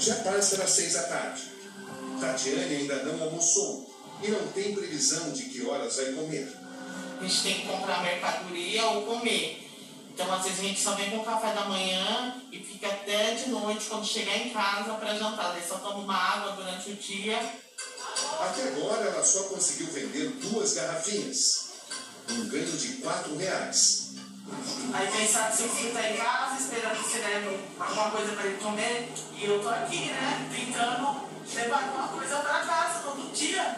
Já passa das seis da tarde. Tatiane ainda não almoçou e não tem previsão de que horas vai comer. A gente tem que comprar mercadoria ou comer. Então, às vezes, a gente só vem com o café da manhã e fica até de noite, quando chegar em casa, para jantar. Daí só toma uma água durante o dia. Até agora, ela só conseguiu vender duas garrafinhas. Um ganho de quatro reais. Aí quem sabe seu filho tá em casa, esperando que você leve alguma coisa para ele comer. E eu tô aqui, né, tentando levar alguma coisa para casa todo dia.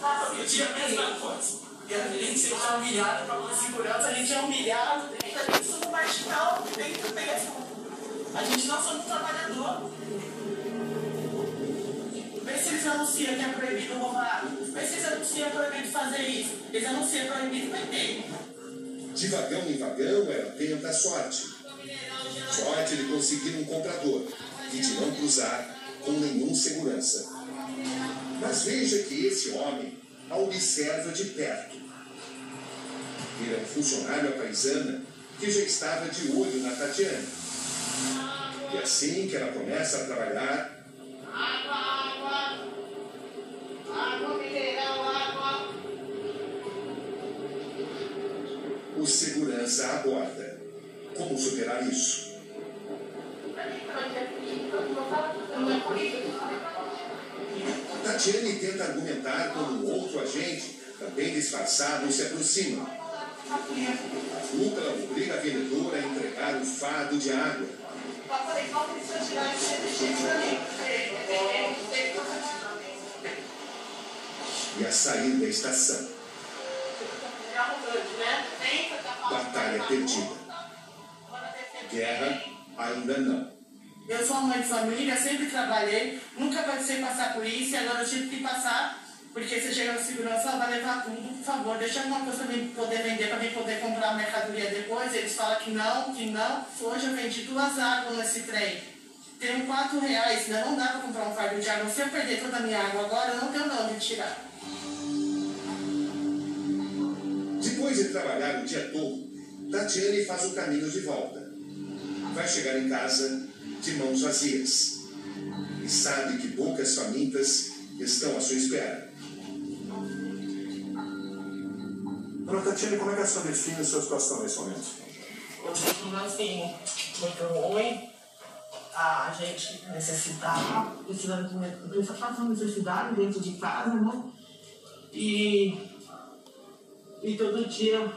Todo dia a mesma coisa. E a gente é humilhado para segurança, a gente é humilhado dentro, a gente somos marginal dentro mesmo. A gente não somos trabalhador. Vê se eles anunciam que é proibido roubar. Vê se eles anunciam que é proibido fazer isso. Eles anunciam que é proibido vender. De vagão em vagão, ela tenta a sorte. Sorte de conseguir um comprador e de não cruzar com nenhum segurança. Mas veja que esse homem a observa de perto. Ele é um funcionário paisana que já estava de olho na Tatiana. E assim que ela começa a trabalhar, o segurança aborda. Como superar isso? Tatiane tenta argumentar quando outro agente, também disfarçado, se aproxima. A dupla obriga a vendedora a entregar um fardo de água. E a sair da estação. Batalha perdida. Guerra ainda não. Eu sou mãe de família, sempre trabalhei, nunca pensei passar por isso e agora eu tive que passar, porque você chega no segurança, vai levar tudo, por favor, deixa alguma coisa para mim poder vender, para mim poder comprar a mercadoria depois. Eles falam que não, que não. Hoje eu vendi duas águas nesse trem. Tenho quatro reais, não dá para comprar um fardo de água. Se eu perder toda a minha água agora, eu não tenho de onde tirar. Depois de trabalhar o dia todo, Tatiane faz o caminho de volta. Vai chegar em casa de mãos vazias e sabe que poucas famintas estão à sua espera. Dona Tatiana, como é que a senhora define a sua situação nesse momento? Eu assim, muito ruim. A gente precisando de precisa fazer uma necessidade dentro de casa, né? E, e todo dia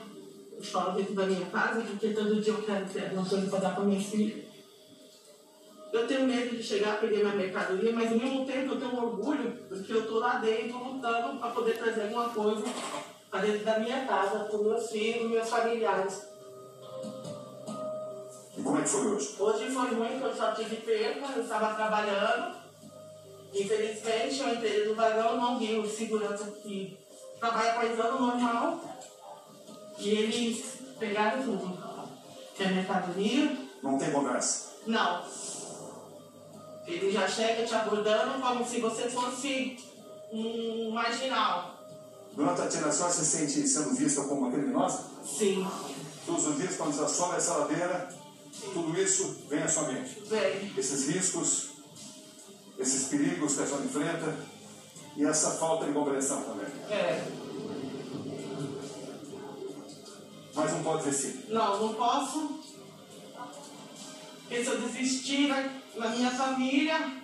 eu choro dentro da minha casa, porque todo dia eu quero ter alguma coisa para dar para minha filha. Eu tenho medo de chegar a perder minha mercadoria, mas ao mesmo tempo eu tenho orgulho, porque eu estou lá dentro lutando para poder trazer alguma coisa para dentro da minha casa, para os meus filhos, meus familiares. E como é que foi hoje? Hoje foi ruim, eu só tive perca, eu estava trabalhando. Infelizmente, eu entrei no vagão, não vi o segurança que trabalha paisano normal. E eles pegaram tudo. Tinha mercadoria? Não tem conversa. Não. Ele já chega te abordando como se você fosse um marginal. Dona Tatiana, a senhora se sente sendo vista como uma criminosa? Sim, Todos os dias, quando você sobe essa ladeira, tudo isso vem à sua mente. vem. Esses riscos, esses perigos que a senhora enfrenta e essa falta de compreensão também. É. Mas não pode dizer sim. Não, não posso. Porque se eu desistir na- na minha família,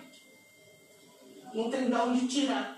não tem de onde tirar.